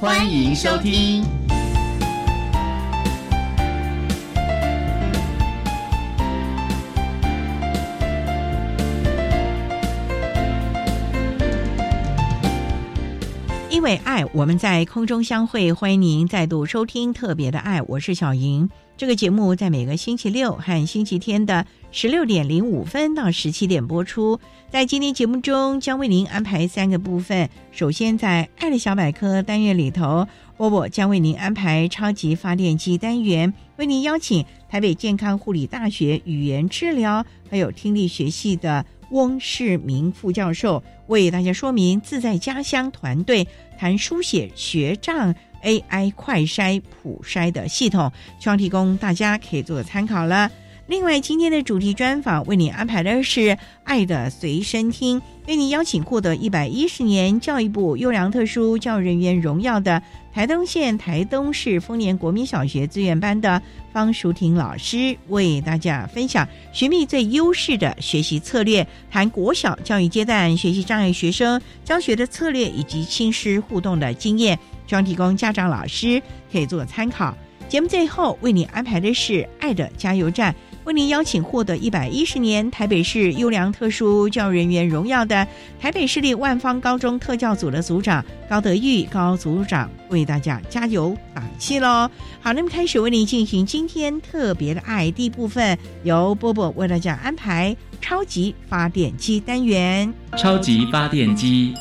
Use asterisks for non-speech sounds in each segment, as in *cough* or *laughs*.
欢迎收听。为爱，我们在空中相会。欢迎您再度收听《特别的爱》，我是小莹。这个节目在每个星期六和星期天的十六点零五分到十七点播出。在今天节目中，将为您安排三个部分。首先，在“爱的小百科”单元里头，波波将为您安排超级发电机单元，为您邀请台北健康护理大学语言治疗还有听力学系的翁世明副教授，为大家说明自在家乡团队含书写学障。AI 快筛普筛的系统，希望提供大家可以做参考了。另外，今天的主题专访为你安排的是《爱的随身听》，为你邀请获得一百一十年教育部优良特殊教育人员荣耀的台东县台东市丰年国民小学资源班的方淑婷老师，为大家分享寻觅最优势的学习策略，谈国小教育阶段学习障碍学生教学的策略以及亲师互动的经验。希望提供家长、老师可以做参考。节目最后为你安排的是“爱的加油站”，为您邀请获得一百一十年台北市优良特殊教育人员荣耀的台北市立万方高中特教组的组长高德玉高组长为大家加油打气喽！好，那么开始为您进行今天特别的爱第一部分，由波波为大家安排超级发电机单元。超级发电机，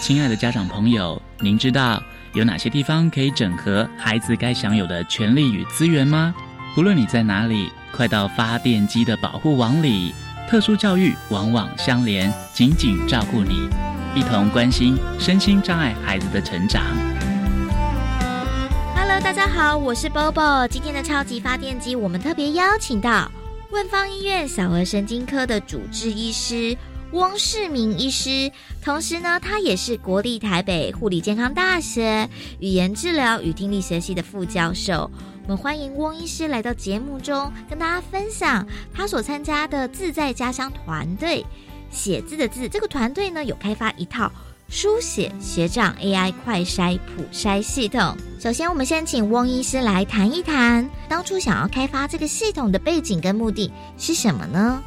亲爱的家长朋友。您知道有哪些地方可以整合孩子该享有的权利与资源吗？无论你在哪里，快到发电机的保护网里。特殊教育网网相连，紧紧照顾你，一同关心身心障碍孩子的成长。Hello，大家好，我是 Bobo。今天的超级发电机，我们特别邀请到万方医院小儿神经科的主治医师。汪世明医师，同时呢，他也是国立台北护理健康大学语言治疗与听力学系的副教授。我们欢迎汪医师来到节目中，跟大家分享他所参加的自在家乡团队写字的字。这个团队呢，有开发一套书写学长 AI 快筛普筛系统。首先，我们先请汪医师来谈一谈，当初想要开发这个系统的背景跟目的是什么呢？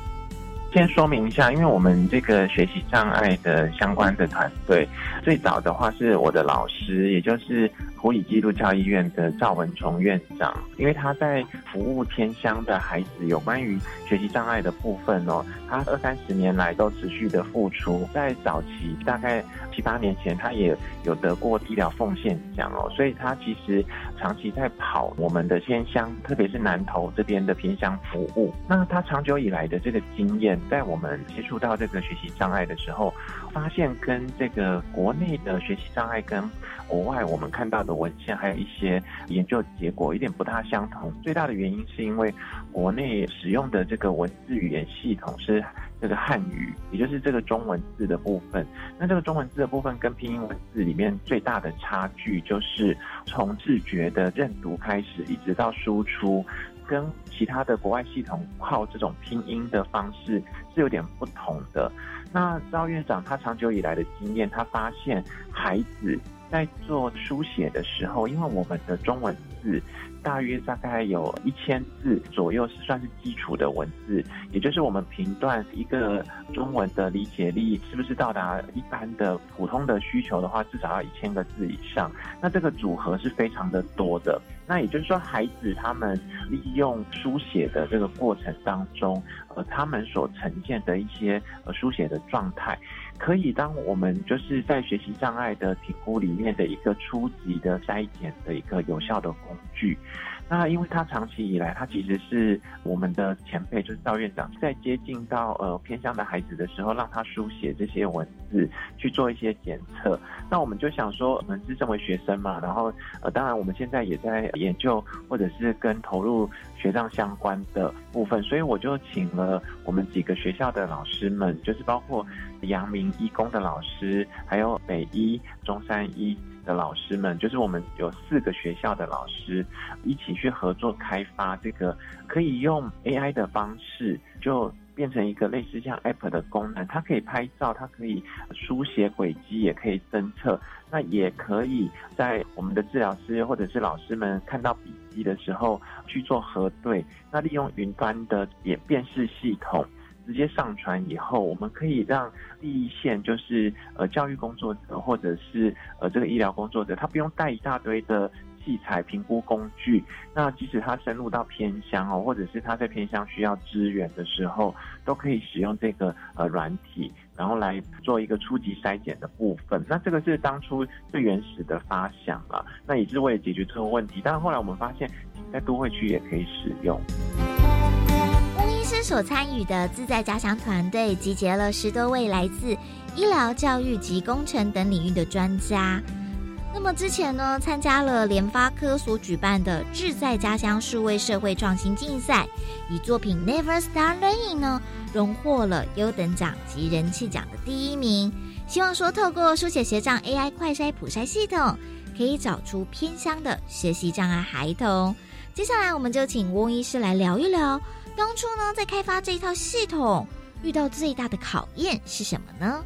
先说明一下，因为我们这个学习障碍的相关的团队，最早的话是我的老师，也就是湖里基督教医院的赵文崇院长，因为他在服务天乡的孩子有关于学习障碍的部分哦，他二三十年来都持续的付出，在早期大概七八年前，他也有得过医疗奉献奖哦，所以他其实长期在跑我们的偏乡，特别是南投这边的偏乡服务，那他长久以来的这个经验。在我们接触到这个学习障碍的时候，发现跟这个国内的学习障碍跟国外我们看到的文献还有一些研究结果有点不大相同。最大的原因是因为国内使用的这个文字语言系统是这个汉语，也就是这个中文字的部分。那这个中文字的部分跟拼音文字里面最大的差距，就是从自觉的认读开始，一直到输出。跟其他的国外系统靠这种拼音的方式是有点不同的。那赵院长他长久以来的经验，他发现孩子在做书写的时候，因为我们的中文字。大约大概有一千字左右，是算是基础的文字，也就是我们评断一个中文的理解力是不是到达一般的普通的需求的话，至少要一千个字以上。那这个组合是非常的多的。那也就是说，孩子他们利用书写的这个过程当中，呃，他们所呈现的一些呃书写的状态，可以当我们就是在学习障碍的评估里面的一个初级的筛检的一个有效的工具。那因为他长期以来，他其实是我们的前辈，就是赵院长，在接近到呃偏向的孩子的时候，让他书写这些文字去做一些检测。那我们就想说，我们是身为学生嘛，然后呃，当然我们现在也在研究或者是跟投入学障相关的部分，所以我就请了我们几个学校的老师们，就是包括阳明医工的老师，还有北医、中山医。的老师们，就是我们有四个学校的老师一起去合作开发这个可以用 AI 的方式，就变成一个类似像 App 的功能。它可以拍照，它可以书写轨迹，也可以侦测。那也可以在我们的治疗师或者是老师们看到笔记的时候去做核对。那利用云端的也辨识系统。直接上传以后，我们可以让第一线就是呃教育工作者或者是呃这个医疗工作者，他不用带一大堆的器材评估工具。那即使他深入到偏乡哦，或者是他在偏乡需要支援的时候，都可以使用这个呃软体，然后来做一个初级筛检的部分。那这个是当初最原始的发想了，那也是为了解决这个问题。但是后来我们发现，在都会区也可以使用。师所参与的自在家乡团队集结了十多位来自医疗、教育及工程等领域的专家。那么之前呢，参加了联发科所举办的志在家乡数位社会创新竞赛，以作品 Never Start Learning 呢，荣获了优等奖及人气奖的第一名。希望说，透过书写学障 AI 快筛普筛系统，可以找出偏乡的学习障碍孩童。接下来，我们就请翁医师来聊一聊。当初呢，在开发这一套系统，遇到最大的考验是什么呢？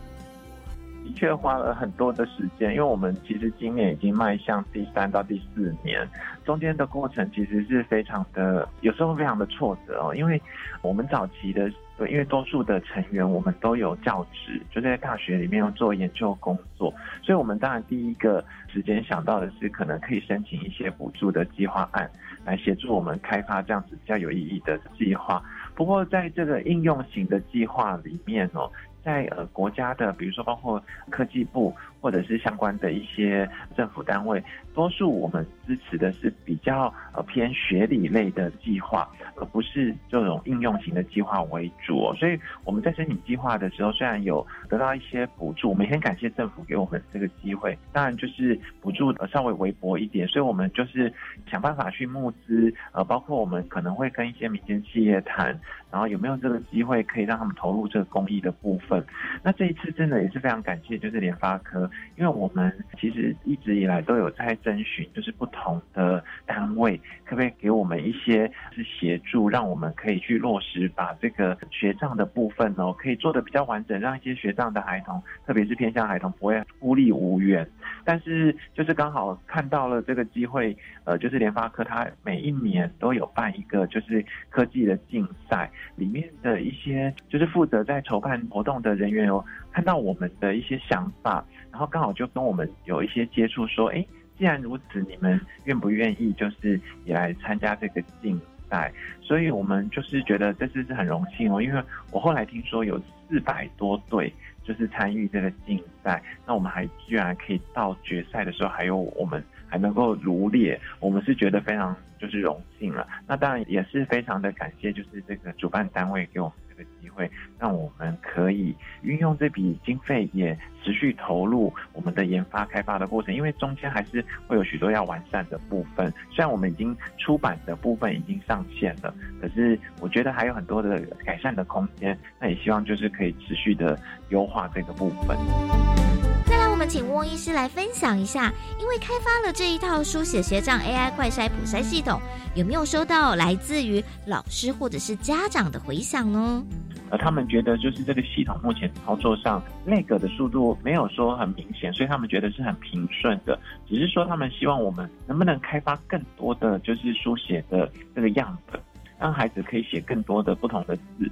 的确花了很多的时间，因为我们其实今年已经迈向第三到第四年，中间的过程其实是非常的，有时候非常的挫折哦。因为我们早期的，因为多数的成员我们都有教职，就在大学里面做研究工作，所以我们当然第一个时间想到的是，可能可以申请一些补助的计划案。来协助我们开发这样子比较有意义的计划。不过，在这个应用型的计划里面哦，在呃国家的，比如说包括科技部或者是相关的一些政府单位。多数我们支持的是比较呃偏学理类的计划，而不是这种应用型的计划为主。所以我们在申请计划的时候，虽然有得到一些补助，每天感谢政府给我们这个机会。当然就是补助稍微微薄一点，所以我们就是想办法去募资，呃，包括我们可能会跟一些民间企业谈，然后有没有这个机会可以让他们投入这个公益的部分。*laughs* 那这一次真的也是非常感谢，就是联发科，因为我们其实一直以来都有在。征询就是不同的单位，可不可以给我们一些是协助，让我们可以去落实，把这个学障的部分哦，可以做的比较完整，让一些学障的孩童，特别是偏向孩童，不会孤立无援。但是就是刚好看到了这个机会，呃，就是联发科它每一年都有办一个就是科技的竞赛，里面的一些就是负责在筹办活动的人员哦看到我们的一些想法，然后刚好就跟我们有一些接触，说，哎。既然如此，你们愿不愿意就是也来参加这个竞赛？所以我们就是觉得这次是很荣幸哦，因为我后来听说有四百多队就是参与这个竞赛，那我们还居然可以到决赛的时候，还有我们还能够如列，我们是觉得非常就是荣幸了。那当然也是非常的感谢，就是这个主办单位给我们。机会让我们可以运用这笔经费，也持续投入我们的研发开发的过程。因为中间还是会有许多要完善的部分。虽然我们已经出版的部分已经上线了，可是我觉得还有很多的改善的空间。那也希望就是可以持续的优化这个部分。们请翁医师来分享一下，因为开发了这一套书写学障 AI 快筛普筛系统，有没有收到来自于老师或者是家长的回响呢？呃，他们觉得就是这个系统目前操作上那个的速度没有说很明显，所以他们觉得是很平顺的。只是说他们希望我们能不能开发更多的就是书写的这个样本，让孩子可以写更多的不同的字，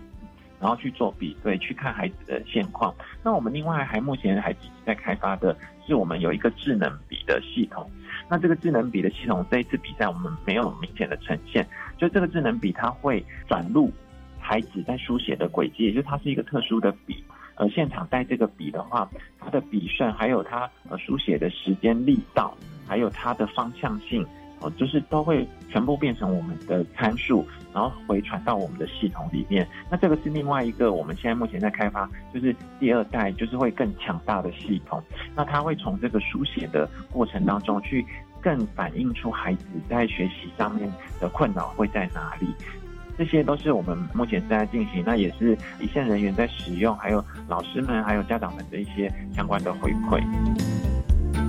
然后去做比对，去看孩子的现况。那我们另外还目前还积极在开发的是我们有一个智能笔的系统。那这个智能笔的系统这一次比赛我们没有明显的呈现，就这个智能笔它会转录。孩子在书写的轨迹，也就是它是一个特殊的笔，呃，现场带这个笔的话，它的笔顺，还有它呃书写的时间力道，还有它的方向性，哦，就是都会全部变成我们的参数，然后回传到我们的系统里面。那这个是另外一个我们现在目前在开发，就是第二代，就是会更强大的系统。那它会从这个书写的过程当中去更反映出孩子在学习上面的困扰会在哪里。这些都是我们目前正在进行，那也是一线人员在使用，还有老师们、还有家长们的一些相关的回馈。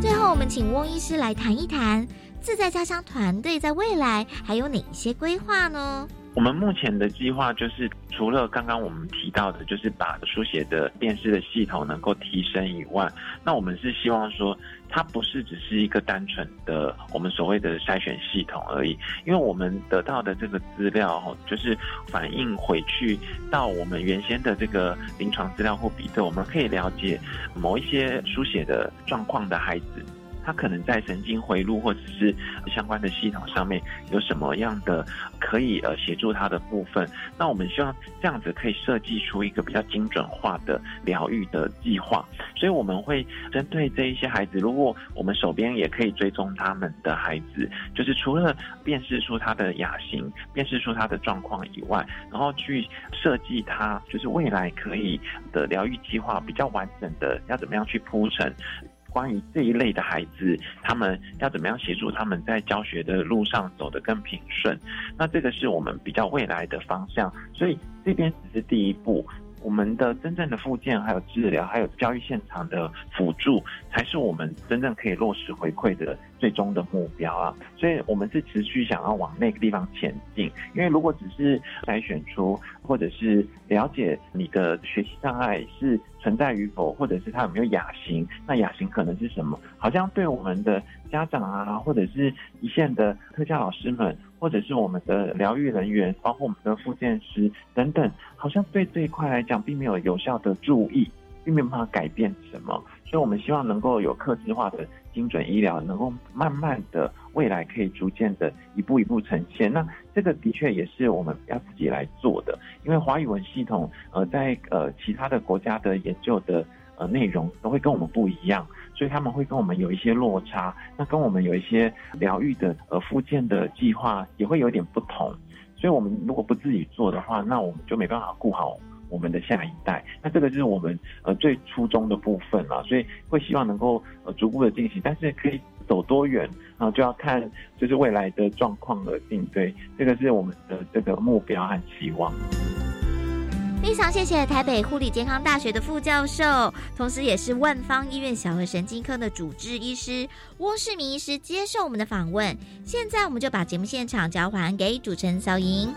最后，我们请翁医师来谈一谈自在家乡团队在未来还有哪一些规划呢？我们目前的计划就是，除了刚刚我们提到的，就是把书写的辨识的系统能够提升以外，那我们是希望说，它不是只是一个单纯的我们所谓的筛选系统而已，因为我们得到的这个资料，就是反映回去到我们原先的这个临床资料或比对，我们可以了解某一些书写的状况的孩子。他可能在神经回路或者是相关的系统上面有什么样的可以呃协助他的部分？那我们希望这样子可以设计出一个比较精准化的疗愈的计划。所以我们会针对这一些孩子，如果我们手边也可以追踪他们的孩子，就是除了辨识出他的亚型、辨识出他的状况以外，然后去设计他就是未来可以的疗愈计划比较完整的，要怎么样去铺成。关于这一类的孩子，他们要怎么样协助他们在教学的路上走得更平顺？那这个是我们比较未来的方向，所以这边只是第一步。我们的真正的复健，还有治疗，还有教育现场的辅助，才是我们真正可以落实回馈的最终的目标啊！所以，我们是持续想要往那个地方前进。因为如果只是筛选出，或者是了解你的学习障碍是存在与否，或者是他有没有亚型，那亚型可能是什么？好像对我们的家长啊，或者是一线的特教老师们。或者是我们的疗愈人员，包括我们的复健师等等，好像对这一块来讲，并没有有效的注意，并没有办法改变什么。所以，我们希望能够有克制化的精准医疗，能够慢慢的未来可以逐渐的一步一步呈现。那这个的确也是我们要自己来做的，因为华语文系统，呃，在呃其他的国家的研究的呃内容都会跟我们不一样。所以他们会跟我们有一些落差，那跟我们有一些疗愈的呃附件的计划也会有点不同。所以我们如果不自己做的话，那我们就没办法顾好我们的下一代。那这个就是我们呃最初衷的部分了。所以会希望能够呃逐步的进行，但是可以走多远啊，就要看就是未来的状况而定。对，这个是我们的这个目标和期望。非常谢谢台北护理健康大学的副教授，同时也是万方医院小儿神经科的主治医师翁世明医师接受我们的访问。现在我们就把节目现场交还给主持人小莹。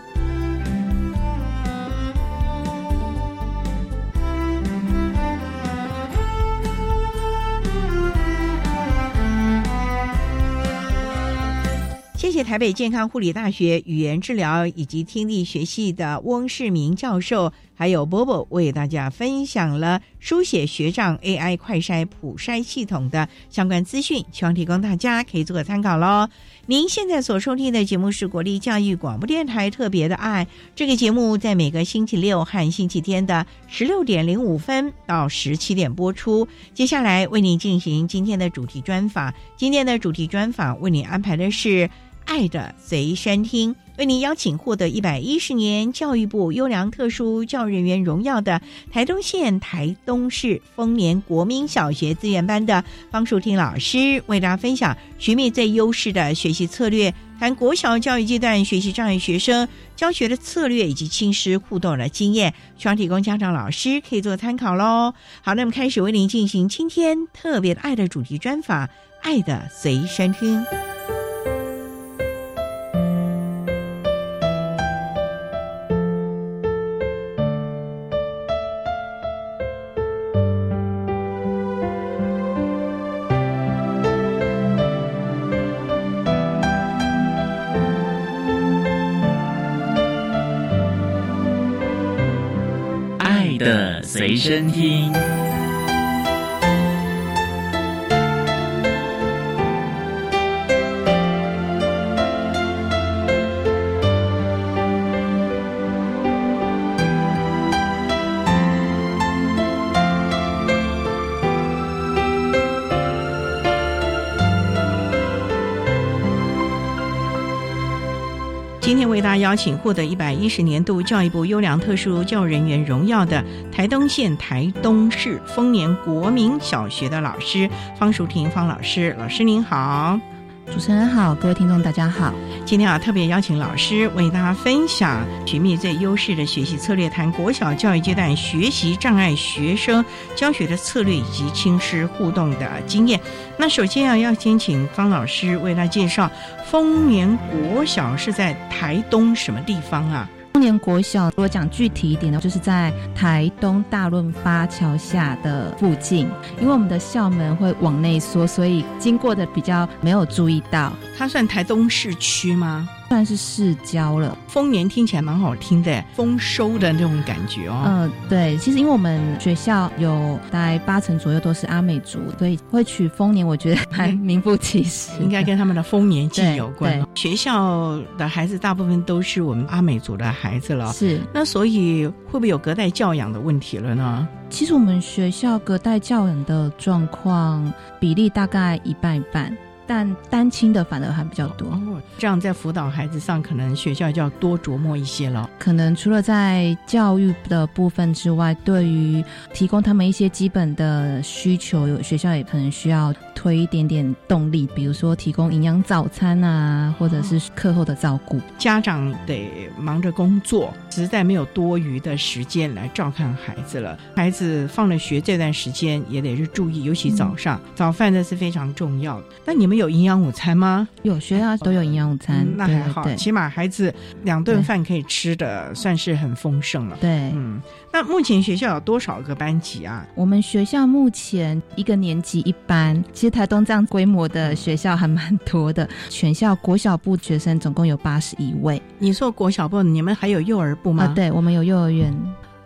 谢谢台北健康护理大学语言治疗以及听力学系的翁世明教授，还有波波为大家分享了书写学障 AI 快筛普筛系统的相关资讯，希望提供大家可以做个参考喽。您现在所收听的节目是国立教育广播电台特别的爱，这个节目在每个星期六和星期天的十六点零五分到十七点播出。接下来为您进行今天的主题专访，今天的主题专访为您安排的是。爱的随身听为您邀请获得一百一十年教育部优良特殊教育人员荣耀的台东县台东市丰年国民小学资源班的方淑婷老师，为大家分享寻觅最优势的学习策略，谈国小教育阶段学习障碍学生教学的策略以及亲师互动的经验，希望提供家长老师可以做参考喽。好，那么开始为您进行今天特别的爱的主题专访，爱的随身听。身听。请获得一百一十年度教育部优良特殊教育人员荣耀的台东县台东市丰年国民小学的老师方淑婷方老师，老师您好。主持人好，各位听众大家好。今天啊，特别邀请老师为大家分享寻觅最优势的学习策略，谈国小教育阶段学习障碍学生教学的策略以及亲师互动的经验。那首先啊，要先请方老师为大家介绍丰年国小是在台东什么地方啊？中年国小，如果讲具体一点呢，就是在台东大润发桥下的附近。因为我们的校门会往内缩，所以经过的比较没有注意到。它算台东市区吗？算是市郊了。丰年听起来蛮好听的，丰收的那种感觉哦。嗯，对。其实因为我们学校有大概八成左右都是阿美族，所以会取丰年，我觉得还名副其实。*laughs* 应该跟他们的丰年祭有关。学校的孩子大部分都是我们阿美族的孩子了，是。那所以会不会有隔代教养的问题了呢？其实我们学校隔代教养的状况比例大概一半一半。但单亲的反而还比较多，这样在辅导孩子上，可能学校就要多琢磨一些了。可能除了在教育的部分之外，对于提供他们一些基本的需求，有学校也可能需要推一点点动力，比如说提供营养早餐啊，或者是课后的照顾。家长得忙着工作，实在没有多余的时间来照看孩子了。孩子放了学这段时间也得是注意，尤其早上早饭那是非常重要的。那你们。有营养午餐吗？有学校都有营养午餐，那还好，起码孩子两顿饭可以吃的，算是很丰盛了。对，嗯，那目前学校有多少个班级啊？我们学校目前一个年级一班，其实台东这样规模的学校还蛮多的。全校国小部学生总共有八十一位。你说国小部，你们还有幼儿部吗？对，我们有幼儿园，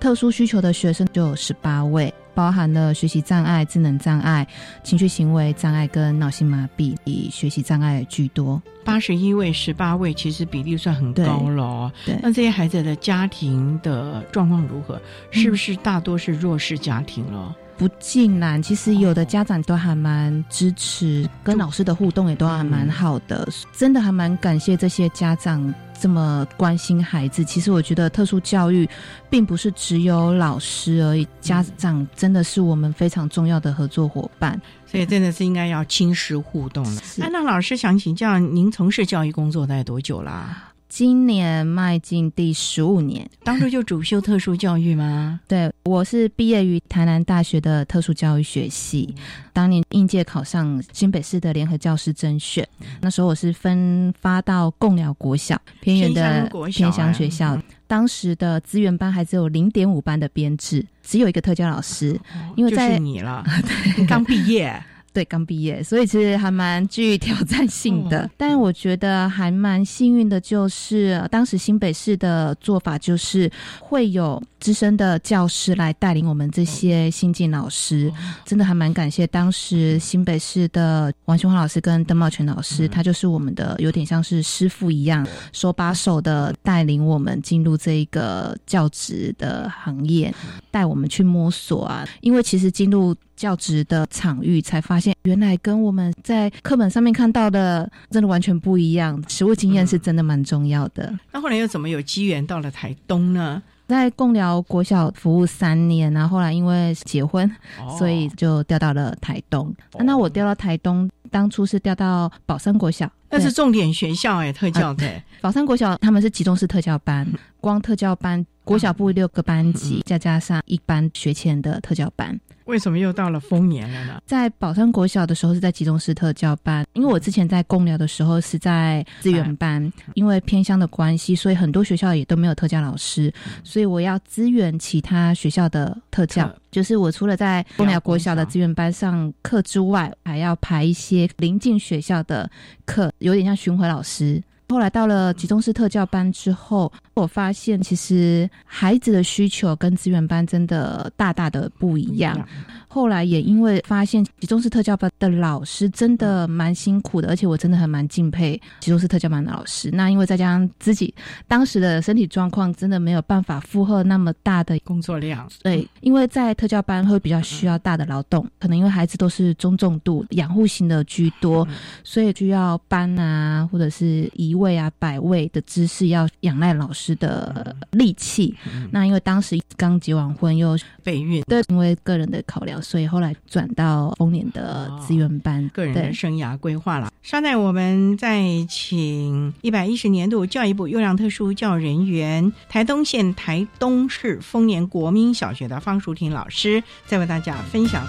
特殊需求的学生就有十八位。包含了学习障碍、智能障碍、情绪行为障碍跟脑性麻痹，以学习障碍居多。八十一位、十八位，其实比例算很高了。对，那这些孩子的家庭的状况如何？是不是大多是弱势家庭了？不尽然，其实有的家长都还蛮支持，跟老师的互动也都还蛮好的。真的还蛮感谢这些家长。这么关心孩子，其实我觉得特殊教育并不是只有老师而已，家长真的是我们非常重要的合作伙伴，所以真的是应该要亲师互动了。安娜老师想请教您，从事教育工作大概多久啦？今年迈进第十五年，当初就主修特殊教育吗？*laughs* 对，我是毕业于台南大学的特殊教育学系，当年应届考上新北市的联合教师甄选，那时候我是分发到共寮国小偏远的偏乡学校，当时的资源班还只有零点五班的编制，只有一个特教老师，因为在你了，*laughs* 刚毕业。对，刚毕业，所以其实还蛮具挑战性的。但我觉得还蛮幸运的，就是当时新北市的做法，就是会有资深的教师来带领我们这些新进老师。真的还蛮感谢当时新北市的王雄华老师跟邓茂全老师，他就是我们的有点像是师傅一样，手把手的带领我们进入这一个教职的行业，带我们去摸索啊。因为其实进入教职的场域，才发现原来跟我们在课本上面看到的真的完全不一样。实物经验是真的蛮重要的。那后来又怎么有机缘到了台东呢？在共寮国小服务三年，然后后来因为结婚，所以就调到了台东。那我调到台东，当初是调到宝山国小，那是重点学校哎，特教的。宝山国小他们是集中式特教班，光特教班国小部六个班级，再加上一班学前的特教班。为什么又到了丰年了呢？在宝山国小的时候是在集中式特教班，因为我之前在公寮的时候是在资源班，因为偏乡的关系，所以很多学校也都没有特教老师，所以我要支援其他学校的特教。就是我除了在公寮国小的资源班上课之外，还要排一些临近学校的课，有点像巡回老师。后来到了集中式特教班之后，我发现其实孩子的需求跟资源班真的大大的不一样。后来也因为发现集中式特教班的老师真的蛮辛苦的，而且我真的很蛮敬佩集中式特教班的老师。那因为再加上自己当时的身体状况，真的没有办法负荷那么大的工作量。对，因为在特教班会比较需要大的劳动，可能因为孩子都是中重度养护型的居多，所以就要搬啊，或者是移位啊、百位的姿势要仰赖老师的力气。那因为当时刚结完婚又备孕，对，因为个人的考量。所以后来转到丰年的资源班，个人的生涯规划了。稍待，我们再请一百一十年度教育部优良特殊教育人员、台东县台东市丰年国民小学的方淑婷老师，再为大家分享。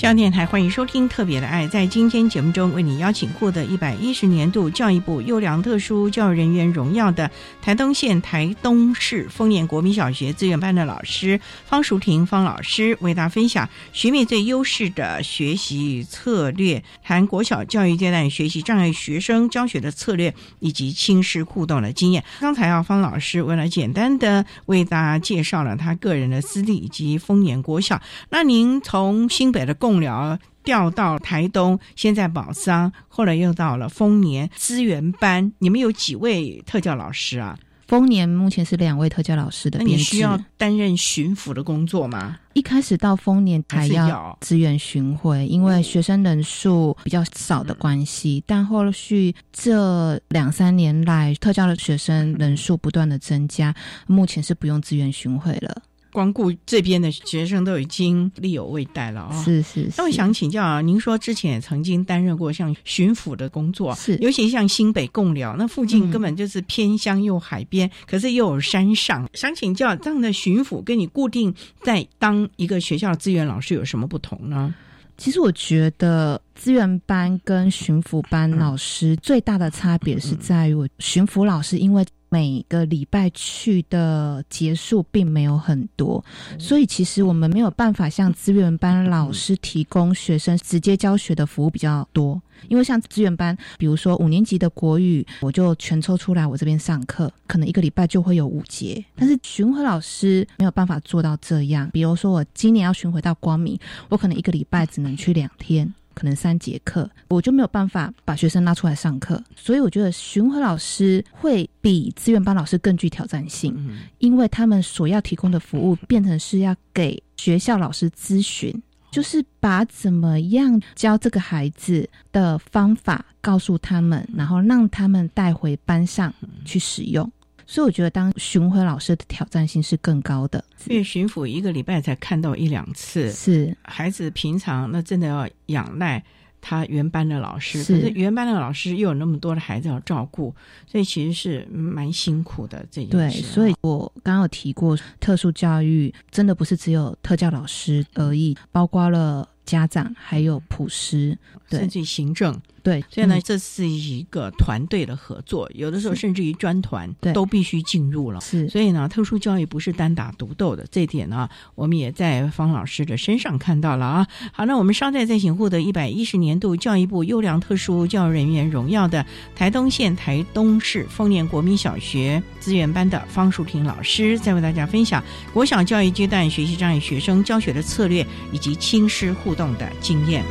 中央电台欢迎收听《特别的爱》。在今天节目中，为你邀请获得一百一十年度教育部优良特殊教育人员荣耀的台东县台东市丰年国民小学资源班的老师方淑婷方老师，为大家分享学妹最优势的学习策略，谈国小教育阶段学习障碍学生教学的策略以及亲师互动的经验。刚才啊，方老师为了简单的为大家介绍了他个人的资历以及丰年国小。那您从新北的共共疗调到台东，现在宝桑，后来又到了丰年资源班。你们有几位特教老师啊？丰年目前是两位特教老师的。那你需要担任巡抚的工作吗？一开始到丰年还要资源巡回，因为学生人数比较少的关系。但后续这两三年来，特教的学生人数不断的增加，目前是不用资源巡回了。光顾这边的学生都已经力有未逮了啊！是是。那我想请教啊，您说之前也曾经担任过像巡抚的工作，是尤其像新北贡寮那附近根本就是偏乡又海边，可是又有山上。想请教这样的巡抚跟你固定在当一个学校的资源老师有什么不同呢？其实我觉得资源班跟巡抚班老师最大的差别是在于，我巡抚老师因为。每个礼拜去的结束并没有很多，所以其实我们没有办法向资源班老师提供学生直接教学的服务比较多。因为像资源班，比如说五年级的国语，我就全抽出来我这边上课，可能一个礼拜就会有五节。但是巡回老师没有办法做到这样。比如说我今年要巡回到光明，我可能一个礼拜只能去两天。可能三节课，我就没有办法把学生拉出来上课，所以我觉得巡回老师会比资源班老师更具挑战性，因为他们所要提供的服务变成是要给学校老师咨询，就是把怎么样教这个孩子的方法告诉他们，然后让他们带回班上去使用。所以我觉得当巡回老师的挑战性是更高的，因为巡抚一个礼拜才看到一两次，是。孩子平常那真的要仰赖他原班的老师，可是原班的老师又有那么多的孩子要照顾，所以其实是蛮辛苦的。这对，所以我刚刚有提过，特殊教育真的不是只有特教老师而已，包括了家长还有普师，甚至行政。对，所以呢，这是一个团队的合作，有的时候甚至于专团都必须进入了。是，所以呢，特殊教育不是单打独斗的，这点呢，我们也在方老师的身上看到了啊。好，那我们稍待再请获得一百一十年度教育部优良特殊教育人员荣耀的台东县台东市丰年国民小学资源班的方淑婷老师，再为大家分享国小教育阶段学习障碍学生教学的策略以及亲师互动的经验。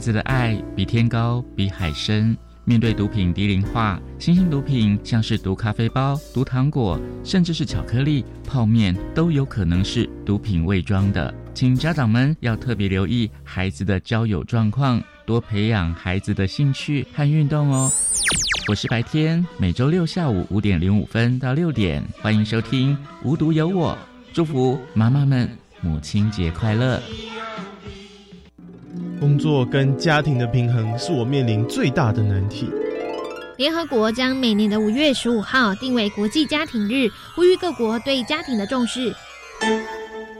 子的爱比天高，比海深。面对毒品低龄化，新兴毒品像是毒咖啡包、毒糖果，甚至是巧克力、泡面，都有可能是毒品伪装的。请家长们要特别留意孩子的交友状况，多培养孩子的兴趣和运动哦。我是白天，每周六下午五点零五分到六点，欢迎收听《无独有我》，祝福妈妈们母亲节快乐。工作跟家庭的平衡是我面临最大的难题。联合国将每年的五月十五号定为国际家庭日，呼吁各国对家庭的重视。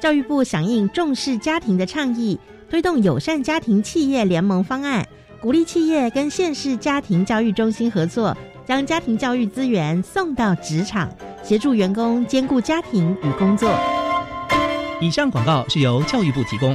教育部响应重视家庭的倡议，推动友善家庭企业联盟方案，鼓励企业跟县市家庭教育中心合作，将家庭教育资源送到职场，协助员工兼顾家庭与工作。以上广告是由教育部提供。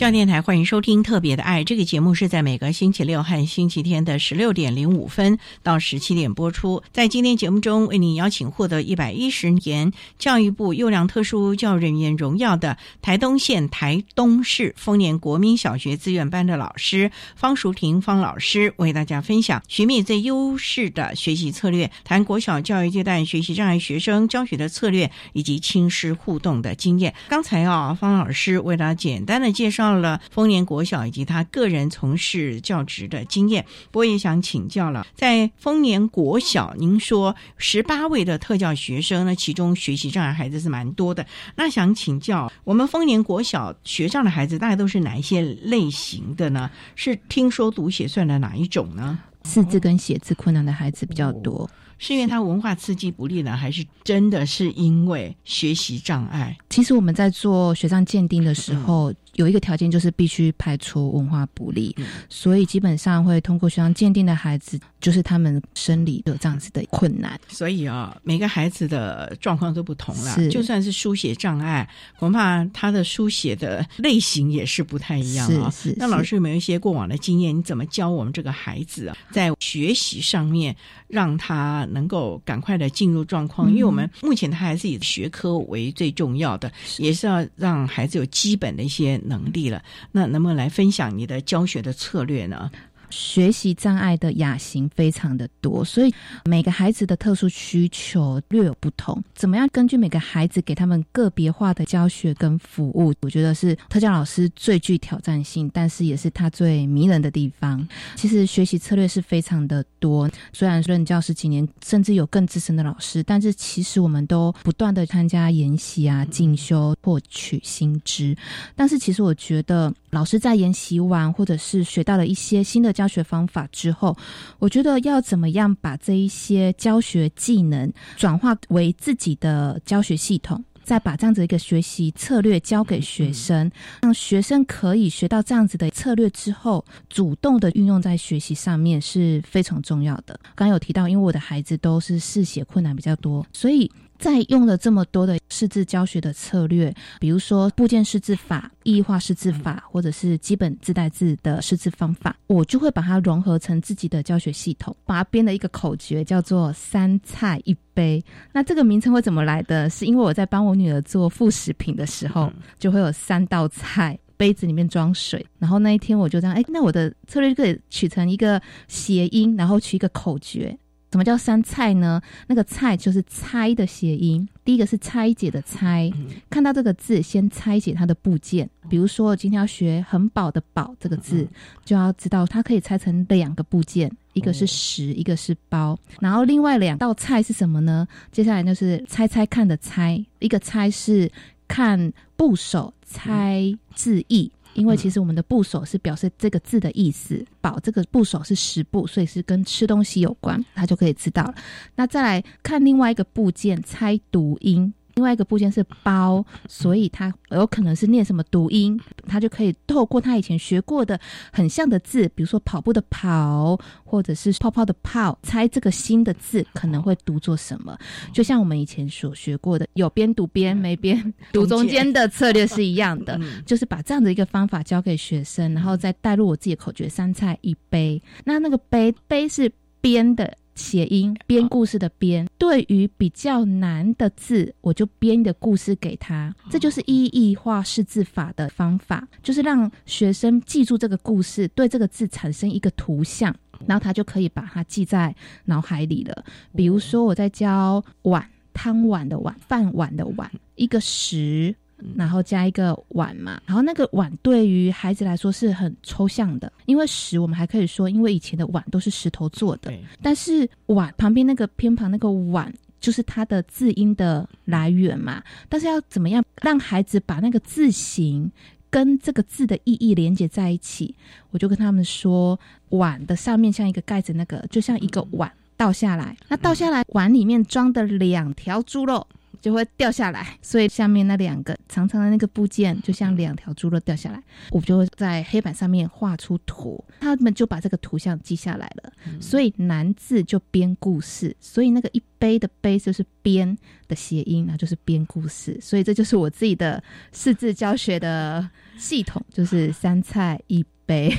教电台欢迎收听《特别的爱》这个节目，是在每个星期六和星期天的十六点零五分到十七点播出。在今天节目中，为您邀请获得一百一十年教育部优良特殊教育人员荣耀的台东县台东市丰年国民小学资源班的老师方淑婷方老师，为大家分享学灭最优势的学习策略，谈国小教育阶段学习障碍学生教学的策略以及亲师互动的经验。刚才啊，方老师为大家简单的介绍。到了丰年国小以及他个人从事教职的经验，不过也想请教了，在丰年国小，您说十八位的特教学生呢，其中学习障碍孩子是蛮多的。那想请教，我们丰年国小学上的孩子大概都是哪一些类型的呢？是听说读写算的哪一种呢？识字跟写字困难的孩子比较多。是因为他文化刺激不利呢，还是真的是因为学习障碍？其实我们在做学障鉴定的时候，有一个条件就是必须排除文化不利，所以基本上会通过学校鉴定的孩子，就是他们生理有这样子的困难。所以啊，每个孩子的状况都不同了，就算是书写障碍，恐怕他的书写的类型也是不太一样啊。那老师有没有一些过往的经验？你怎么教我们这个孩子啊，在学习上面让他？能够赶快的进入状况，因为我们目前他还是以学科为最重要的，也是要让孩子有基本的一些能力了。那能不能来分享你的教学的策略呢？学习障碍的亚型非常的多，所以每个孩子的特殊需求略有不同。怎么样根据每个孩子给他们个别化的教学跟服务？我觉得是特教老师最具挑战性，但是也是他最迷人的地方。其实学习策略是非常的多，虽然任教十几年，甚至有更资深的老师，但是其实我们都不断的参加研习啊、进修、获取新知。但是其实我觉得，老师在研习完或者是学到了一些新的。教学方法之后，我觉得要怎么样把这一些教学技能转化为自己的教学系统，再把这样子一个学习策略教给学生，让学生可以学到这样子的策略之后，主动的运用在学习上面是非常重要的。刚刚有提到，因为我的孩子都是视写困难比较多，所以。在用了这么多的识字教学的策略，比如说部件识字法、意义化识字法，或者是基本自带字的识字方法，我就会把它融合成自己的教学系统，把它编了一个口诀，叫做“三菜一杯”。那这个名称会怎么来的？是因为我在帮我女儿做副食品的时候，就会有三道菜。杯子里面装水，然后那一天我就这样，哎，那我的策略就可以取成一个谐音，然后取一个口诀。什么叫三菜呢？那个“菜”就是拆的谐音。第一个是拆解的“拆”，看到这个字，先拆解它的部件。比如说，今天要学“很饱”的“饱”这个字，就要知道它可以拆成两个部件，一个是食，一个是包。然后另外两道菜是什么呢？接下来就是猜猜看的“猜”，一个“猜”是看部首。猜字义，因为其实我们的部首是表示这个字的意思。宝这个部首是食部，所以是跟吃东西有关，他就可以知道了。那再来看另外一个部件，猜读音。另外一个部件是包，所以他有可能是念什么读音，他就可以透过他以前学过的很像的字，比如说跑步的跑，或者是泡泡的泡，猜这个新的字可能会读作什么。就像我们以前所学过的，有边读边，没边读中间的策略是一样的，就是把这样的一个方法教给学生，然后再带入我自己的口诀：三菜一杯。那那个杯杯是边的。谐音编故事的编，对于比较难的字，我就编一个故事给他。这就是意义化识字法的方法，就是让学生记住这个故事，对这个字产生一个图像，然后他就可以把它记在脑海里了。比如说，我在教碗，汤碗的碗，饭碗的碗，一个十。然后加一个碗嘛，然后那个碗对于孩子来说是很抽象的，因为石我们还可以说，因为以前的碗都是石头做的，但是碗旁边那个偏旁那个碗就是它的字音的来源嘛。但是要怎么样让孩子把那个字形跟这个字的意义连接在一起？我就跟他们说，碗的上面像一个盖子，那个就像一个碗倒下来，那倒下来碗里面装的两条猪肉。就会掉下来，所以下面那两个长长的那个部件就像两条猪肉掉下来。我就会在黑板上面画出图，他们就把这个图像记下来了。所以难字就编故事，所以那个一杯的杯就是编的谐音，那就是编故事。所以这就是我自己的识字教学的系统，就是三菜一杯。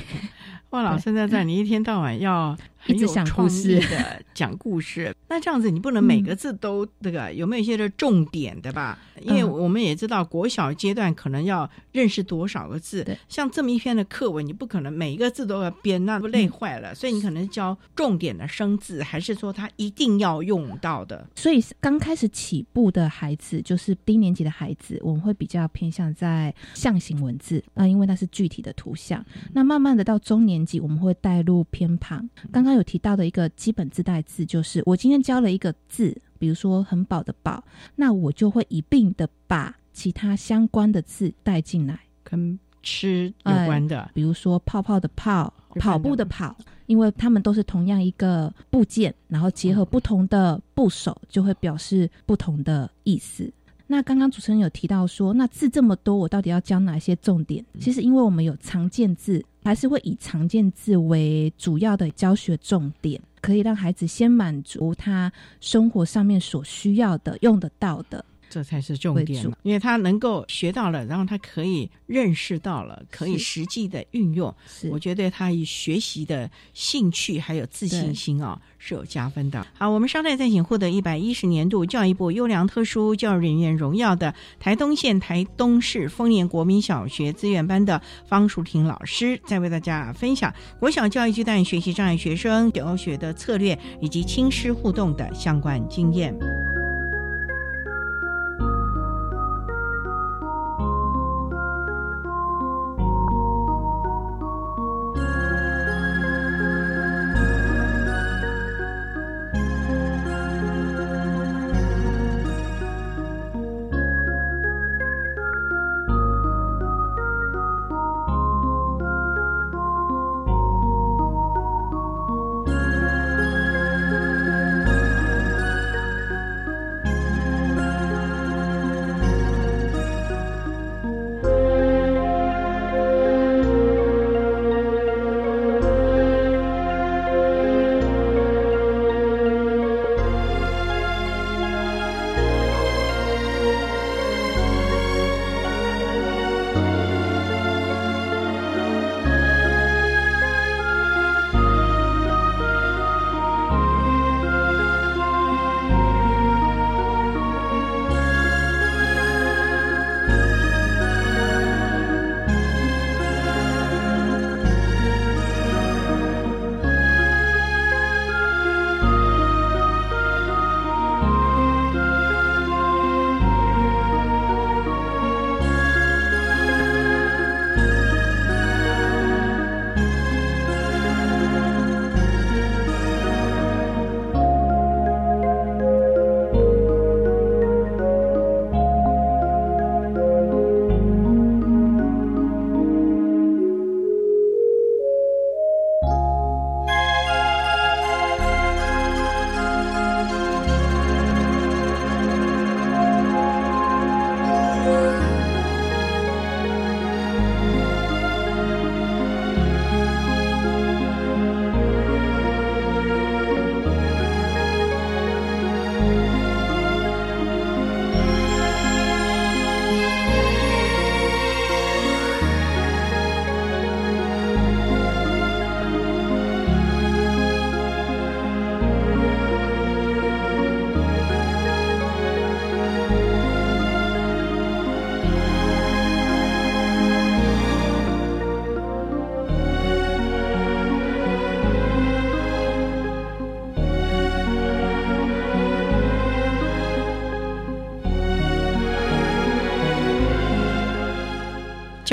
哇，老师在在，你一天到晚要。很有创意的讲故事，那这样子你不能每个字都这个有没有一些的重点的吧？因为我们也知道国小阶段可能要认识多少个字，像这么一篇的课文，你不可能每一个字都要编，那不累坏了。所以你可能教重点的生字，还是说他一定要用到的？所以刚开始起步的孩子，就是低年级的孩子，我们会比较偏向在象形文字啊，因为它是具体的图像。那慢慢的到中年级，我们会带入偏旁。刚刚。有提到的一个基本自带字，就是我今天教了一个字，比如说很饱的饱，那我就会一并的把其他相关的字带进来，跟吃有关的，比如说泡泡的泡，跑步的跑，因为他们都是同样一个部件，然后结合不同的部首，就会表示不同的意思。那刚刚主持人有提到说，那字这么多，我到底要教哪些重点？其实因为我们有常见字，还是会以常见字为主要的教学重点，可以让孩子先满足他生活上面所需要的、用得到的。这才是重点，因为他能够学到了，然后他可以认识到了，可以实际的运用。我觉得他以学习的兴趣还有自信心啊是有加分的。好，我们稍待再请获得一百一十年度教育部优良特殊教育人员荣耀的台东县台东市丰年国民小学资源班的方淑婷老师，再为大家分享国小教育阶段学习障碍学生教学的策略以及亲师互动的相关经验。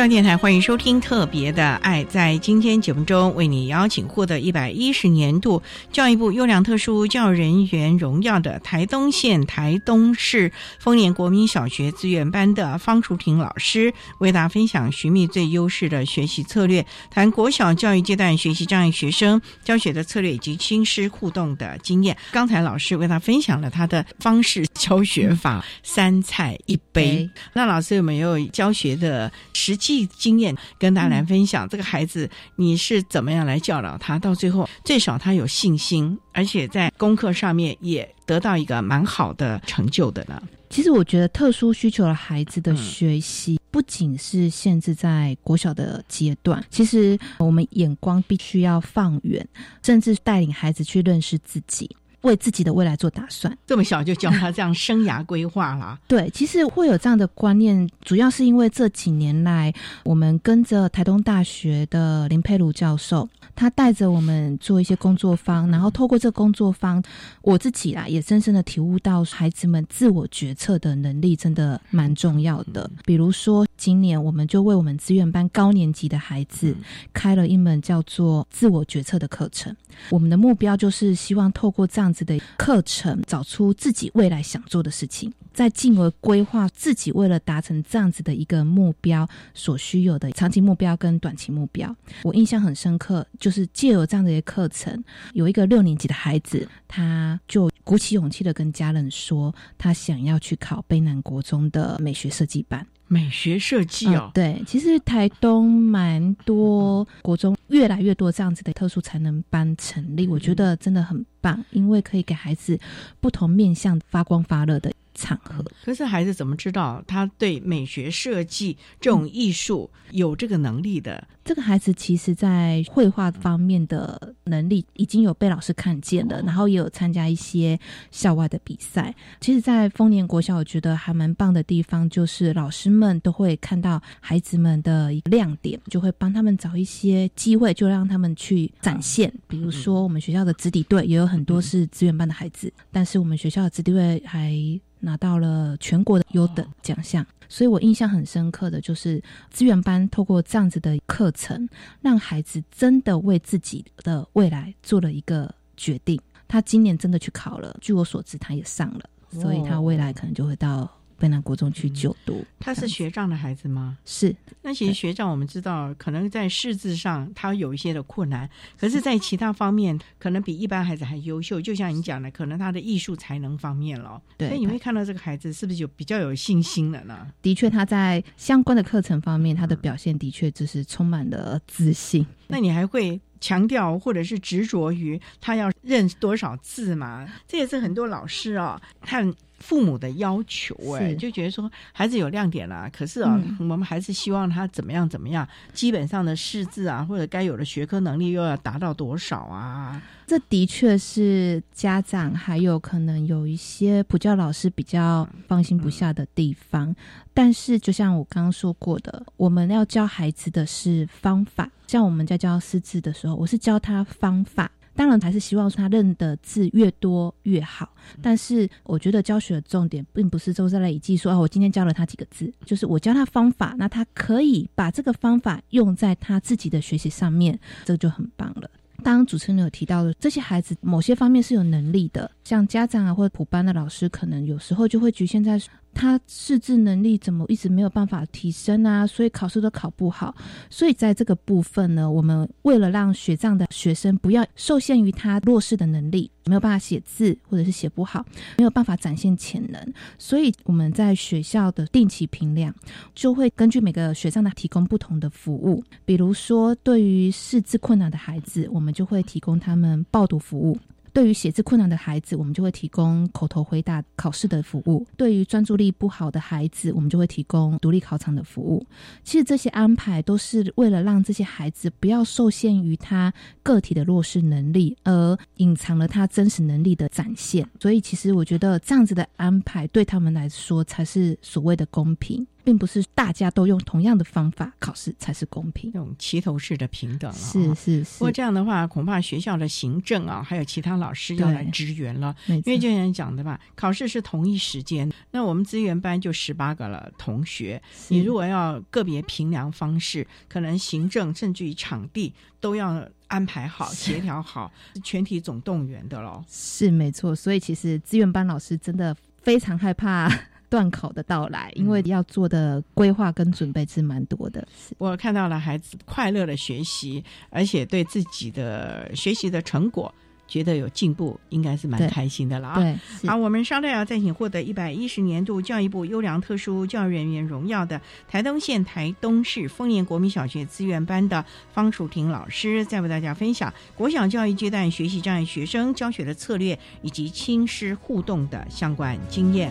电台欢迎收听《特别的爱》。在今天节目中，为你邀请获得一百一十年度教育部优良特殊教育人员荣耀的台东县台东市丰年国民小学资源班的方淑婷老师，为大家分享寻觅最优势的学习策略，谈国小教育阶段学习障碍学生教学的策略以及亲师互动的经验。刚才老师为他分享了他的方式教学法：三菜一杯。那老师有没有教学的实际？经验跟大家来分享，这个孩子你是怎么样来教导他，到最后最少他有信心，而且在功课上面也得到一个蛮好的成就的呢？其实我觉得特殊需求的孩子的学习不仅是限制在国小的阶段，其实我们眼光必须要放远，甚至带领孩子去认识自己。为自己的未来做打算，这么小就教他这样生涯规划了。对，其实会有这样的观念，主要是因为这几年来，我们跟着台东大学的林佩如教授，他带着我们做一些工作坊，然后透过这工作坊，我自己啦也深深的体悟到，孩子们自我决策的能力真的蛮重要的。比如说，今年我们就为我们资源班高年级的孩子开了一门叫做自我决策的课程。我们的目标就是希望透过这样样子的课程，找出自己未来想做的事情，再进而规划自己为了达成这样子的一个目标所需有的长期目标跟短期目标。我印象很深刻，就是借由这样的一个课程，有一个六年级的孩子，他就鼓起勇气的跟家人说，他想要去考北南国中的美学设计班。美学设计哦，对，其实台东蛮多国中越来越多这样子的特殊才能班成立，我觉得真的很棒，因为可以给孩子不同面向发光发热的。场合，可是孩子怎么知道他对美学设计这种艺术有这个能力的？这个孩子其实，在绘画方面的能力已经有被老师看见了，然后也有参加一些校外的比赛。其实，在丰年国小，我觉得还蛮棒的地方，就是老师们都会看到孩子们的一个亮点，就会帮他们找一些机会，就让他们去展现。比如说，我们学校的子弟队也有很多是资源班的孩子，但是我们学校的子弟队还。拿到了全国的优等奖项，所以我印象很深刻的就是资源班透过这样子的课程，让孩子真的为自己的未来做了一个决定。他今年真的去考了，据我所知，他也上了，所以他未来可能就会到。北南国中去就读，他是学长的孩子吗？是。那其实学长，我们知道，可能在识字上他有一些的困难，可是，在其他方面，可能比一般孩子还优秀。就像你讲的，可能他的艺术才能方面了。对。所以你会看到这个孩子是不是就比较有信心了呢？的确，他在相关的课程方面，他的表现的确就是充满了自信。那你还会强调或者是执着于他要认多少字吗？这也是很多老师啊看。父母的要求，哎，就觉得说孩子有亮点了，可是啊，我们还是希望他怎么样怎么样，基本上的识字啊，或者该有的学科能力又要达到多少啊？这的确是家长还有可能有一些普教老师比较放心不下的地方。但是，就像我刚刚说过的，我们要教孩子的是方法，像我们在教识字的时候，我是教他方法。当然还是希望他认的字越多越好，但是我觉得教学的重点并不是都在累计说啊，我今天教了他几个字，就是我教他方法，那他可以把这个方法用在他自己的学习上面，这个就很棒了。当主持人有提到的，这些孩子某些方面是有能力的，像家长啊或者普班的老师，可能有时候就会局限在。他识字能力怎么一直没有办法提升啊？所以考试都考不好。所以在这个部分呢，我们为了让学障的学生不要受限于他弱势的能力，没有办法写字或者是写不好，没有办法展现潜能，所以我们在学校的定期评量就会根据每个学障的提供不同的服务。比如说，对于识字困难的孩子，我们就会提供他们报读服务。对于写字困难的孩子，我们就会提供口头回答考试的服务；对于专注力不好的孩子，我们就会提供独立考场的服务。其实这些安排都是为了让这些孩子不要受限于他个体的弱势能力，而隐藏了他真实能力的展现。所以，其实我觉得这样子的安排对他们来说才是所谓的公平。并不是大家都用同样的方法考试才是公平，那种齐头式的平等了。是是是。不过这样的话，恐怕学校的行政啊，还有其他老师要来支援了。因为就像你讲的吧，考试是同一时间，那我们资源班就十八个了同学，你如果要个别评量方式，可能行政甚至于场地都要安排好、协调好，全体总动员的喽。是没错，所以其实资源班老师真的非常害怕。断考的到来，因为要做的规划跟准备是蛮多的。我看到了孩子快乐的学习，而且对自己的学习的成果。觉得有进步，应该是蛮开心的了啊！对，好，我们稍待要再请获得一百一十年度教育部优良特殊教育人员荣耀的台东县台东市丰年国民小学资源班的方淑婷老师，再为大家分享国小教育阶段学习障碍学生教学的策略以及亲师互动的相关经验。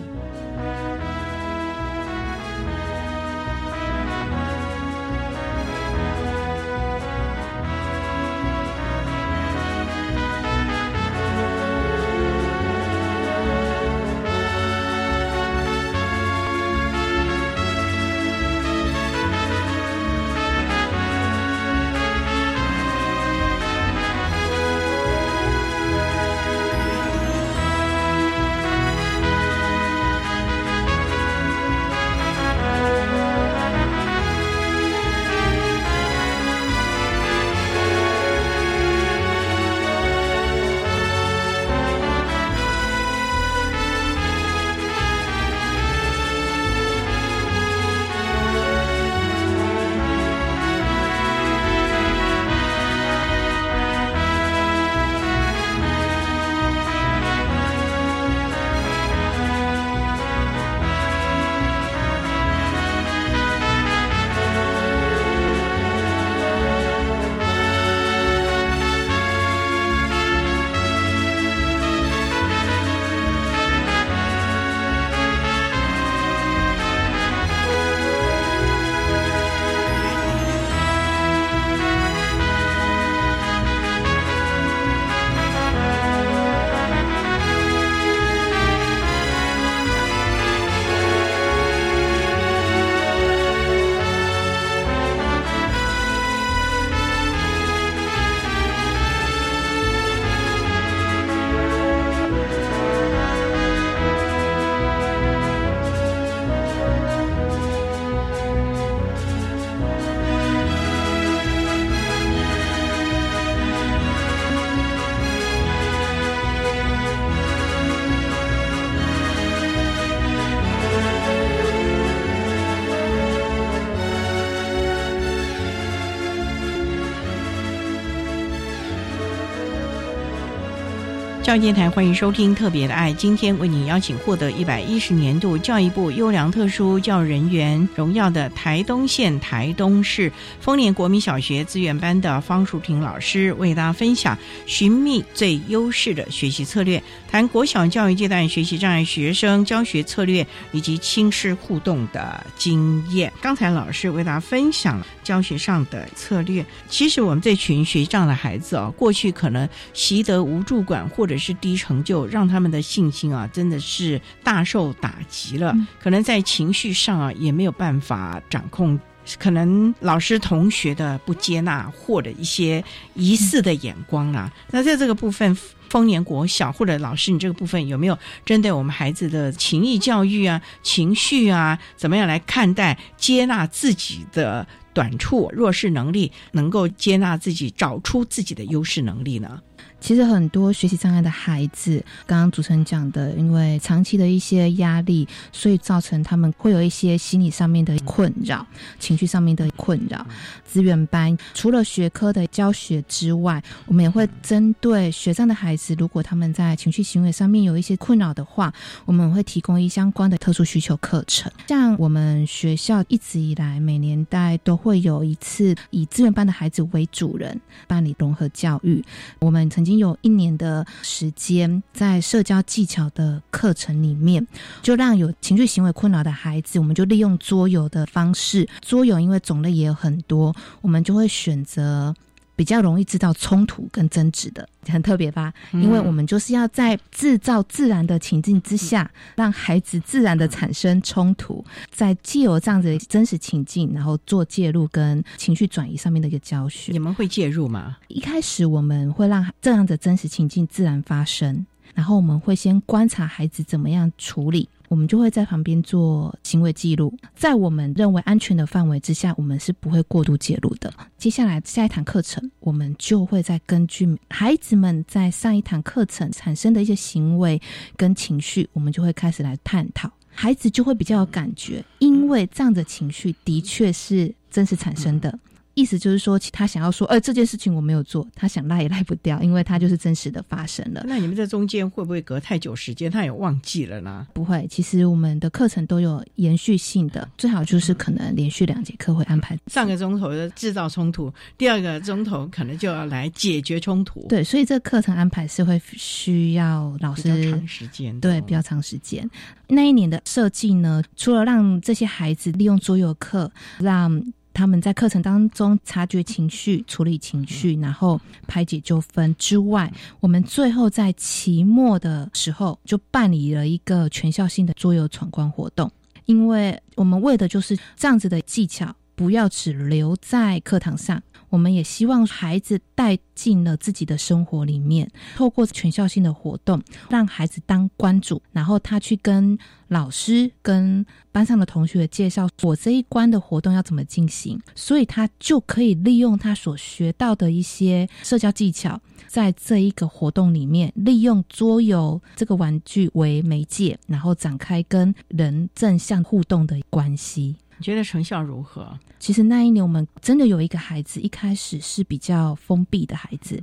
教育电台欢迎收听特别的爱，今天为你邀请获得一百一十年度教育部优良特殊教育人员荣耀的台东县台东市丰年国民小学资源班的方淑婷老师，为大家分享寻觅最优势的学习策略，谈国小教育阶段学习障碍学生教学策略以及亲师互动的经验。刚才老师为大家分享了教学上的策略，其实我们这群学障的孩子啊，过去可能习得无助感或者是低成就，让他们的信心啊，真的是大受打击了。可能在情绪上啊，也没有办法掌控。可能老师、同学的不接纳，或者一些疑似的眼光啊。那在这个部分，丰年国小或者老师，你这个部分有没有针对我们孩子的情谊教育啊、情绪啊，怎么样来看待、接纳自己的短处、弱势能力，能够接纳自己，找出自己的优势能力呢？其实很多学习障碍的孩子，刚刚主持人讲的，因为长期的一些压力，所以造成他们会有一些心理上面的困扰、情绪上面的困扰。资源班除了学科的教学之外，我们也会针对学障的孩子，如果他们在情绪行为上面有一些困扰的话，我们会提供一相关的特殊需求课程。像我们学校一直以来每年代都会有一次以资源班的孩子为主人办理融合教育，我们曾。已经有一年的时间，在社交技巧的课程里面，就让有情绪行为困扰的孩子，我们就利用桌游的方式。桌游因为种类也有很多，我们就会选择比较容易制造冲突跟争执的，很特别吧？因为我们就是要在制造自然的情境之下，让孩子自然的产生冲突，在既有这样子真实情境，然后做介入跟情绪转移上面的一个教学。你们会介入吗？一开始我们会让这样的真实情境自然发生，然后我们会先观察孩子怎么样处理。我们就会在旁边做行为记录，在我们认为安全的范围之下，我们是不会过度介入的。接下来下一堂课程，我们就会再根据孩子们在上一堂课程产生的一些行为跟情绪，我们就会开始来探讨，孩子就会比较有感觉，因为这样的情绪的确是真实产生的。意思就是说，他想要说，呃，这件事情我没有做，他想赖也赖不掉，因为他就是真实的发生了。那你们在中间会不会隔太久时间，他也忘记了呢？不会，其实我们的课程都有延续性的，最好就是可能连续两节课会安排上个钟头的制造冲突，第二个钟头可能就要来解决冲突。对，所以这个课程安排是会需要老师长时间，对，比较长时间。那一年的设计呢，除了让这些孩子利用桌游课，让他们在课程当中察觉情绪、处理情绪，然后排解纠纷之外，我们最后在期末的时候就办理了一个全校性的桌游闯关活动，因为我们为的就是这样子的技巧，不要只留在课堂上。我们也希望孩子带进了自己的生活里面，透过全校性的活动，让孩子当关主，然后他去跟老师、跟班上的同学介绍我这一关的活动要怎么进行，所以他就可以利用他所学到的一些社交技巧，在这一个活动里面，利用桌游这个玩具为媒介，然后展开跟人正向互动的关系。你觉得成效如何？其实那一年我们真的有一个孩子，一开始是比较封闭的孩子，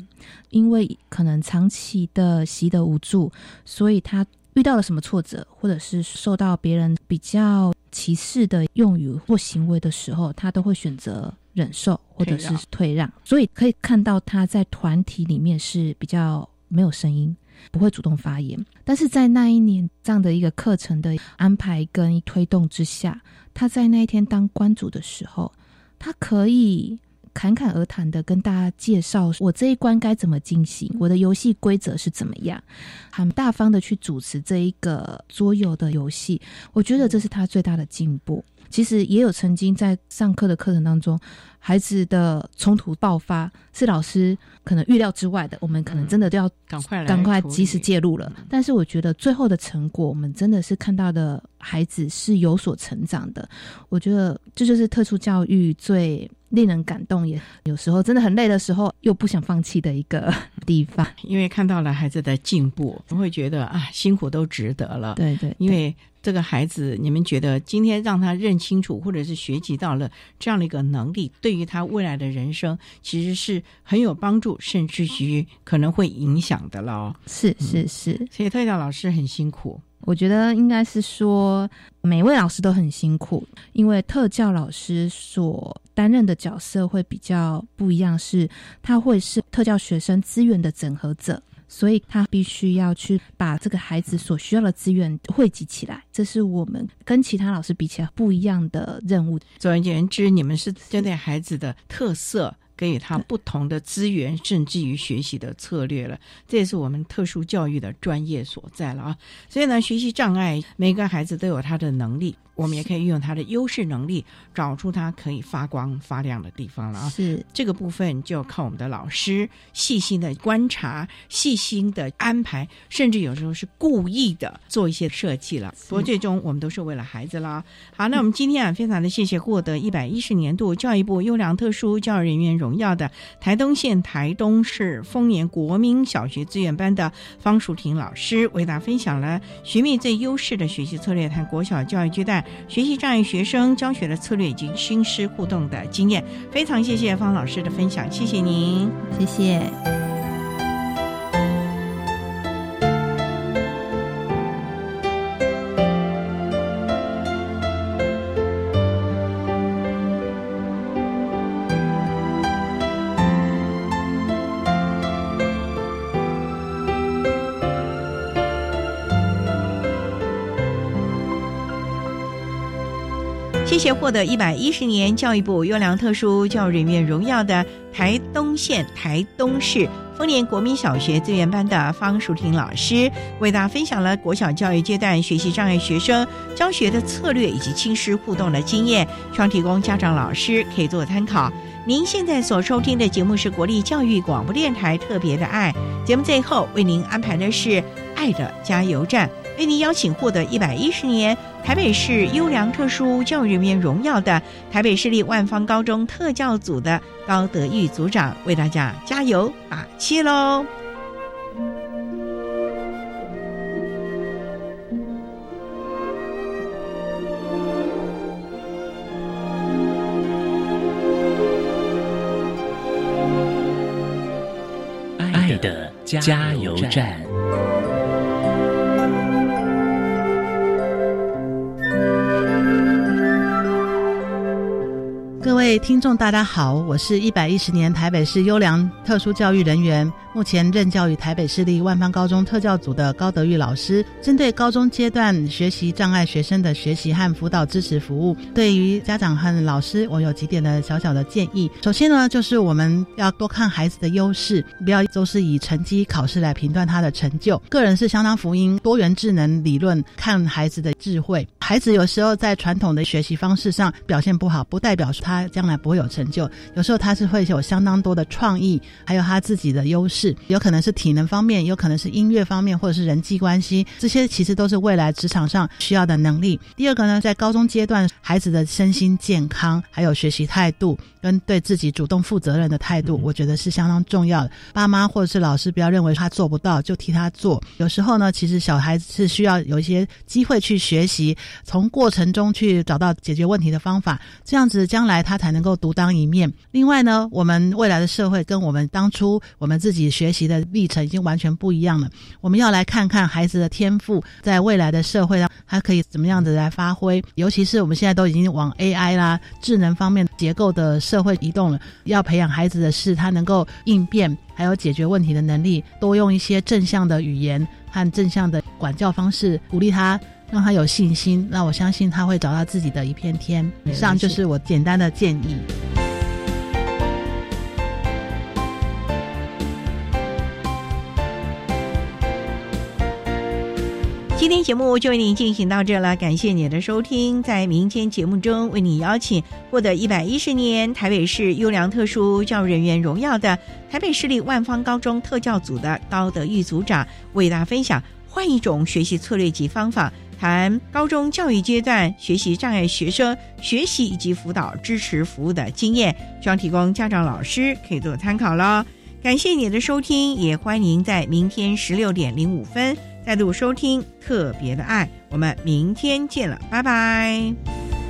因为可能长期的习得无助，所以他遇到了什么挫折，或者是受到别人比较歧视的用语或行为的时候，他都会选择忍受或者是退让。所以可以看到他在团体里面是比较没有声音。不会主动发言，但是在那一年这样的一个课程的安排跟推动之下，他在那一天当关主的时候，他可以侃侃而谈的跟大家介绍我这一关该怎么进行，我的游戏规则是怎么样，很大方的去主持这一个桌游的游戏，我觉得这是他最大的进步。其实也有曾经在上课的课程当中，孩子的冲突爆发是老师可能预料之外的，我们可能真的都要赶快赶快及时介入了。但是我觉得最后的成果，我们真的是看到的孩子是有所成长的。我觉得这就是特殊教育最令人感动，也有时候真的很累的时候又不想放弃的一个 *laughs* 地方，因为看到了孩子的进步，我会觉得啊，辛苦都值得了。对对，因为。这个孩子，你们觉得今天让他认清楚，或者是学习到了这样的一个能力，对于他未来的人生其实是很有帮助，甚至于可能会影响的了。是是是，所以特教老师很辛苦。我觉得应该是说，每位老师都很辛苦，因为特教老师所担任的角色会比较不一样，是他会是特教学生资源的整合者。所以他必须要去把这个孩子所需要的资源汇集起来，这是我们跟其他老师比起来不一样的任务。总而言之，你们是针对孩子的特色。给予他不同的资源，甚至于学习的策略了，这也是我们特殊教育的专业所在了啊！所以呢，学习障碍每个孩子都有他的能力，我们也可以运用他的优势能力，找出他可以发光发亮的地方了啊！是这个部分就靠我们的老师细心的观察、细心的安排，甚至有时候是故意的做一些设计了。不过最终我们都是为了孩子啦。好，那我们今天啊，非常的谢谢获得一百一十年度教育部优良特殊教育人员。荣耀的台东县台东市丰年国民小学资源班的方淑婷老师为大家分享了寻觅最优势的学习策略，谈国小教育阶段学习障碍学生教学的策略以及新师互动的经验。非常谢谢方老师的分享，谢谢您，谢谢。且获得一百一十年教育部优良特殊教育人员荣耀的台东县台东市丰年国民小学资源班的方淑婷老师，为大家分享了国小教育阶段学习障碍学生教学的策略以及亲师互动的经验，希望提供家长老师可以做参考。您现在所收听的节目是国立教育广播电台特别的爱节目，最后为您安排的是爱的加油站，为您邀请获得一百一十年。台北市优良特殊教育人员荣耀的台北市立万方高中特教组的高德玉组长为大家加油打气喽！爱的加油站。位听众，大家好，我是一百一十年台北市优良特殊教育人员。目前任教于台北市立万方高中特教组的高德玉老师，针对高中阶段学习障碍学生的学习和辅导支持服务，对于家长和老师，我有几点的小小的建议。首先呢，就是我们要多看孩子的优势，不要都是以成绩考试来评断他的成就。个人是相当福音多元智能理论，看孩子的智慧。孩子有时候在传统的学习方式上表现不好，不代表他将来不会有成就。有时候他是会有相当多的创意，还有他自己的优势。有可能是体能方面，有可能是音乐方面，或者是人际关系，这些其实都是未来职场上需要的能力。第二个呢，在高中阶段，孩子的身心健康，还有学习态度，跟对自己主动负责任的态度，我觉得是相当重要的。爸妈或者是老师不要认为他做不到就替他做。有时候呢，其实小孩子是需要有一些机会去学习，从过程中去找到解决问题的方法，这样子将来他才能够独当一面。另外呢，我们未来的社会跟我们当初我们自己。学习的历程已经完全不一样了。我们要来看看孩子的天赋，在未来的社会上，他可以怎么样子来发挥。尤其是我们现在都已经往 AI 啦、智能方面结构的社会移动了，要培养孩子的是他能够应变，还有解决问题的能力。多用一些正向的语言和正向的管教方式，鼓励他，让他有信心。那我相信他会找到自己的一片天。以上就是我简单的建议。今天节目就为您进行到这了，感谢您的收听。在明天节目中，为您邀请获得一百一十年台北市优良特殊教育人员荣耀的台北市立万方高中特教组的高德玉组长，为大家分享换一种学习策略及方法，谈高中教育阶段学习障碍学生学习以及辅导支持服务的经验，希望提供家长老师可以做参考了。感谢你的收听，也欢迎在明天十六点零五分。再度收听特别的爱，我们明天见了，拜拜。